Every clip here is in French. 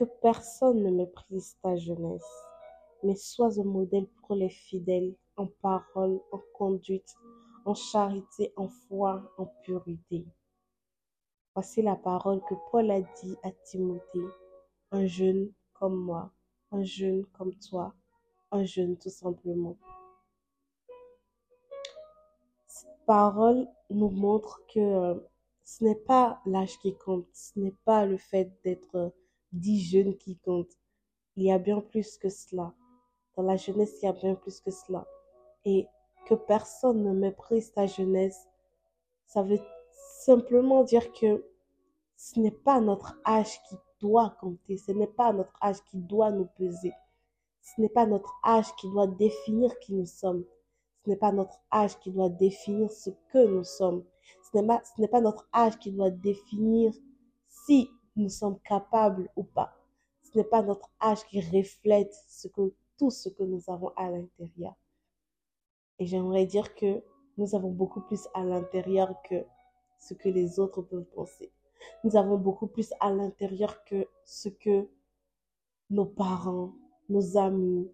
que personne ne méprise ta jeunesse, mais sois un modèle pour les fidèles en parole, en conduite, en charité, en foi, en purité. Voici la parole que Paul a dit à Timothée, un jeune comme moi, un jeune comme toi, un jeune tout simplement. Cette parole nous montre que euh, ce n'est pas l'âge qui compte, ce n'est pas le fait d'être dit jeune qui compte. Il y a bien plus que cela. Dans la jeunesse, il y a bien plus que cela. Et que personne ne méprise ta jeunesse, ça veut simplement dire que ce n'est pas notre âge qui doit compter, ce n'est pas notre âge qui doit nous peser, ce n'est pas notre âge qui doit définir qui nous sommes, ce n'est pas notre âge qui doit définir ce que nous sommes, ce n'est pas, ce n'est pas notre âge qui doit définir si nous sommes capables ou pas. Ce n'est pas notre âge qui reflète tout ce que nous avons à l'intérieur. Et j'aimerais dire que nous avons beaucoup plus à l'intérieur que ce que les autres peuvent penser. Nous avons beaucoup plus à l'intérieur que ce que nos parents, nos amis,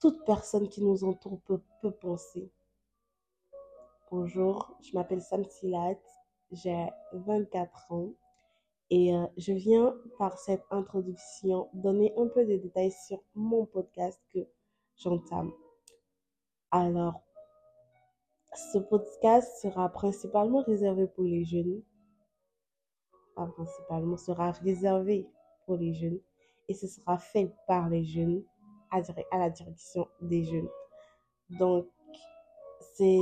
toute personne qui nous entoure peut, peut penser. Bonjour, je m'appelle Sam Silat, j'ai 24 ans et euh, je viens par cette introduction donner un peu de détails sur mon podcast que j'entame. Alors, ce podcast sera principalement réservé pour les jeunes. Pas principalement, sera réservé pour les jeunes. Et ce sera fait par les jeunes à, à la direction des jeunes. Donc, c'est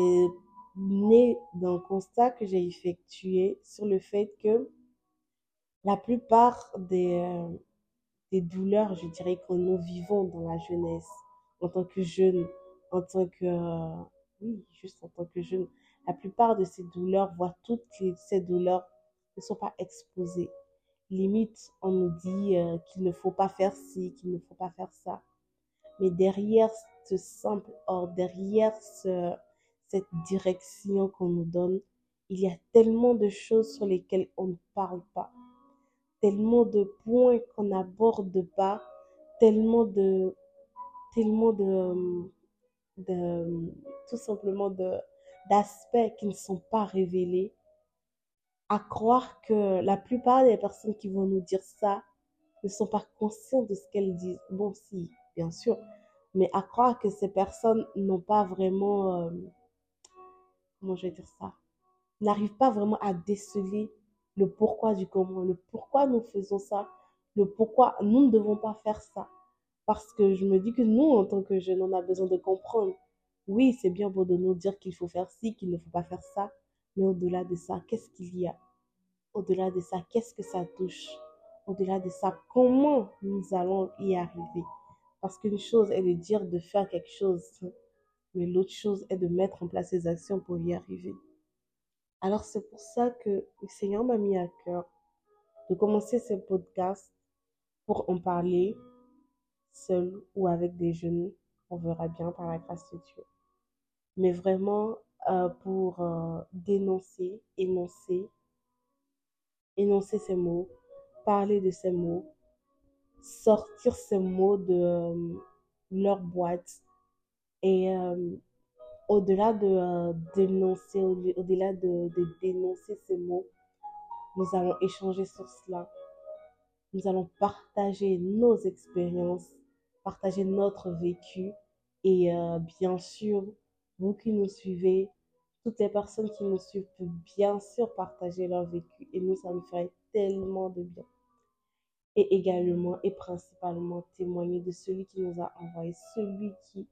né d'un constat que j'ai effectué sur le fait que la plupart des, euh, des douleurs, je dirais, que nous vivons dans la jeunesse, en tant que jeunes, en tant que, euh, oui, juste en tant que jeune, la plupart de ces douleurs, voire toutes ces douleurs, ne sont pas exposées. Limite, on nous dit euh, qu'il ne faut pas faire ci, qu'il ne faut pas faire ça. Mais derrière ce simple ordre, derrière ce, cette direction qu'on nous donne, il y a tellement de choses sur lesquelles on ne parle pas, tellement de points qu'on n'aborde pas, tellement de, tellement de, de tout simplement d'aspects qui ne sont pas révélés à croire que la plupart des personnes qui vont nous dire ça ne sont pas conscientes de ce qu'elles disent. Bon, si, bien sûr, mais à croire que ces personnes n'ont pas vraiment, euh, comment je vais dire ça, n'arrivent pas vraiment à déceler le pourquoi du comment, le pourquoi nous faisons ça, le pourquoi nous ne devons pas faire ça. Parce que je me dis que nous, en tant que jeunes, on a besoin de comprendre. Oui, c'est bien beau de nous dire qu'il faut faire ci, qu'il ne faut pas faire ça. Mais au-delà de ça, qu'est-ce qu'il y a? Au-delà de ça, qu'est-ce que ça touche? Au-delà de ça, comment nous allons y arriver? Parce qu'une chose est de dire de faire quelque chose, mais l'autre chose est de mettre en place les actions pour y arriver. Alors c'est pour ça que le Seigneur m'a mis à cœur de commencer ce podcast pour en parler, seul ou avec des jeunes, on verra bien par la grâce de Dieu. Mais vraiment euh, pour euh, dénoncer, énoncer, énoncer ces mots, parler de ces mots, sortir ces mots de euh, leur boîte et au-delà de dénoncer, au-delà de, de dénoncer ces mots, nous allons échanger sur cela. Nous allons partager nos expériences, partager notre vécu et euh, bien sûr, vous qui nous suivez, toutes les personnes qui nous suivent peuvent bien sûr partager leur vécu et nous, ça nous ferait tellement de bien. Et également et principalement témoigner de celui qui nous a envoyé, celui qui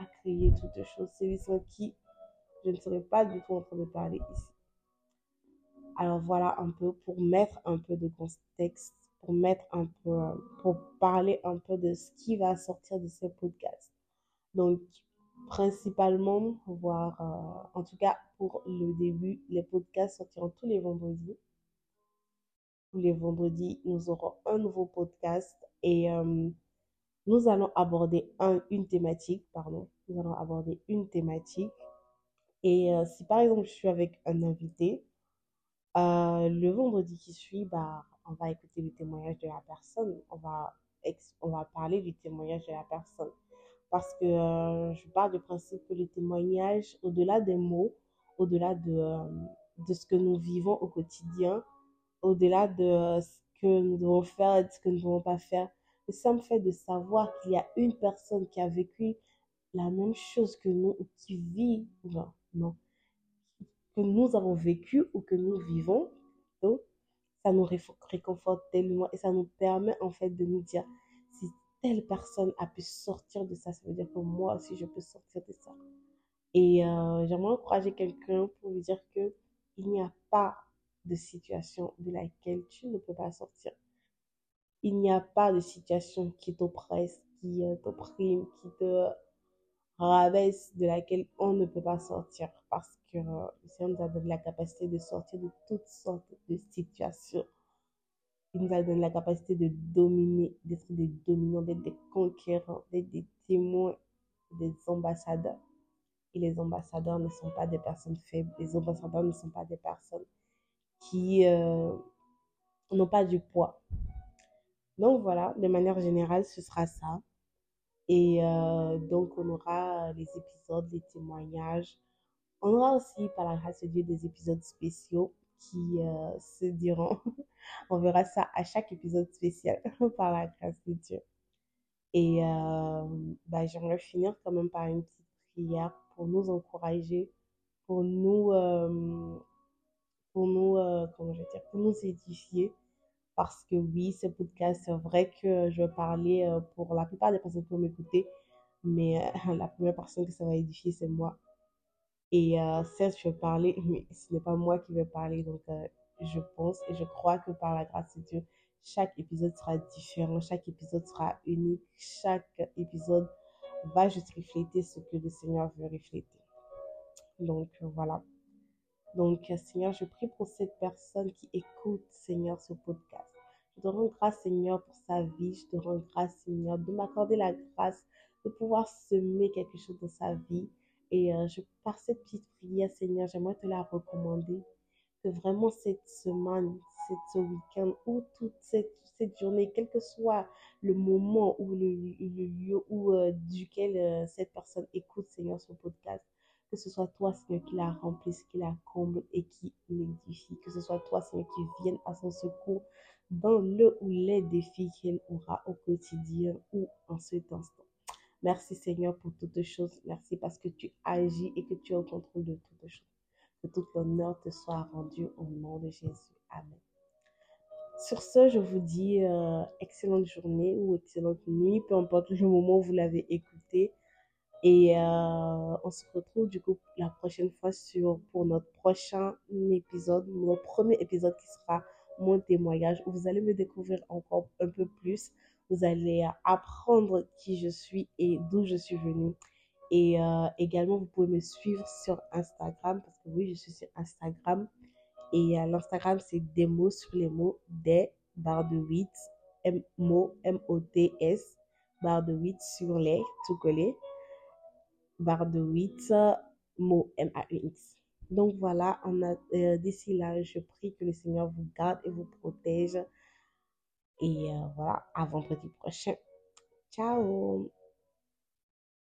a créé toutes choses, celui sans qui je ne serais pas du tout en train de parler ici. Alors voilà un peu pour mettre un peu de contexte pour mettre un peu, pour parler un peu de ce qui va sortir de ce podcast. Donc, principalement, voir, euh, en tout cas pour le début, les podcasts sortiront tous les vendredis. Tous les vendredis, nous aurons un nouveau podcast et euh, nous allons aborder un, une thématique, pardon, nous allons aborder une thématique. Et euh, si par exemple je suis avec un invité, le vendredi qui suit, bah, on va écouter le témoignage de la personne, on va, on va parler du témoignage de la personne. Parce que euh, je parle du principe que le témoignage, au-delà des mots, au-delà de, euh, de ce que nous vivons au quotidien, au-delà de ce que nous devons faire et de ce que nous ne devons pas faire, le simple fait de savoir qu'il y a une personne qui a vécu la même chose que nous ou qui vit, non, que nous avons vécu ou que nous vivons, donc, ça nous réconforte tellement et ça nous permet en fait de nous dire si telle personne a pu sortir de ça, ça veut dire que moi aussi je peux sortir de ça. Et euh, j'aimerais encourager quelqu'un pour lui dire que il n'y a pas de situation de laquelle tu ne peux pas sortir. Il n'y a pas de situation qui t'oppresse, qui euh, t'opprime, qui te rabaisse, de laquelle on ne peut pas sortir parce que euh, le Seigneur nous a donné la capacité de sortir de toutes sortes de situations. Il nous a donné la capacité de dominer, d'être des dominants, d'être des conquérants, d'être des témoins, des ambassadeurs. Et les ambassadeurs ne sont pas des personnes faibles. Les ambassadeurs ne sont pas des personnes qui euh, n'ont pas du poids. Donc voilà, de manière générale, ce sera ça. Et euh, donc, on aura les épisodes, les témoignages. On aura aussi, par la grâce de Dieu, des épisodes spéciaux qui euh, se diront. on verra ça à chaque épisode spécial, par la grâce de Dieu. Et bah, j'aimerais finir quand même par une petite prière pour nous encourager, pour nous, pour nous, euh, comment je vais dire, pour nous édifier. Parce que oui, ce podcast, c'est vrai que je vais parler euh, pour la plupart des personnes qui vont m'écouter, mais euh, la première personne que ça va édifier, c'est moi. Et certes, je vais parler, mais ce n'est pas moi qui vais parler. Donc, je pense et je crois que par la grâce de Dieu, chaque épisode sera différent, chaque épisode sera unique, chaque épisode va juste refléter ce que le Seigneur veut refléter. Donc, voilà. Donc, Seigneur, je prie pour cette personne qui écoute, Seigneur, ce podcast. Je te rends grâce, Seigneur, pour sa vie. Je te rends grâce, Seigneur, de m'accorder la grâce de pouvoir semer quelque chose dans sa vie. Et euh, je, par cette petite prière, Seigneur, j'aimerais te la recommander. Que vraiment cette semaine, ce week-end ou toute cette, cette, journée, quel que soit le moment ou le, lieu où, euh, duquel euh, cette personne écoute, Seigneur, ce podcast, que ce soit toi, Seigneur, qui la remplisse, qui la comble et qui l'édifie. Que ce soit toi, Seigneur, qui vienne à son secours dans le ou les défis qu'elle aura au quotidien ou en cet instant. Merci, Seigneur, pour toutes choses. Merci parce que tu agis et que tu es au contrôle de toutes choses. Que tout l'honneur te soit rendu au nom de Jésus. Amen. Sur ce, je vous dis euh, excellente journée ou excellente nuit, peu importe le moment où vous l'avez écouté. Et euh, on se retrouve du coup la prochaine fois pour notre prochain épisode, notre premier épisode qui sera mon témoignage, vous allez me découvrir encore un peu plus. Vous allez apprendre qui je suis et d'où je suis venue. Et euh, également, vous pouvez me suivre sur Instagram, parce que oui, je suis sur Instagram. Et euh, l'Instagram, c'est des mots sur les mots, des barres de 8, M-O-M-O-T-S, barre de 8 sur les, tout collé barre de 8, mots M-A-U-X. Donc voilà, euh, d'ici là, je prie que le Seigneur vous garde et vous protège. Et euh, voilà, à vendredi prochain. Ciao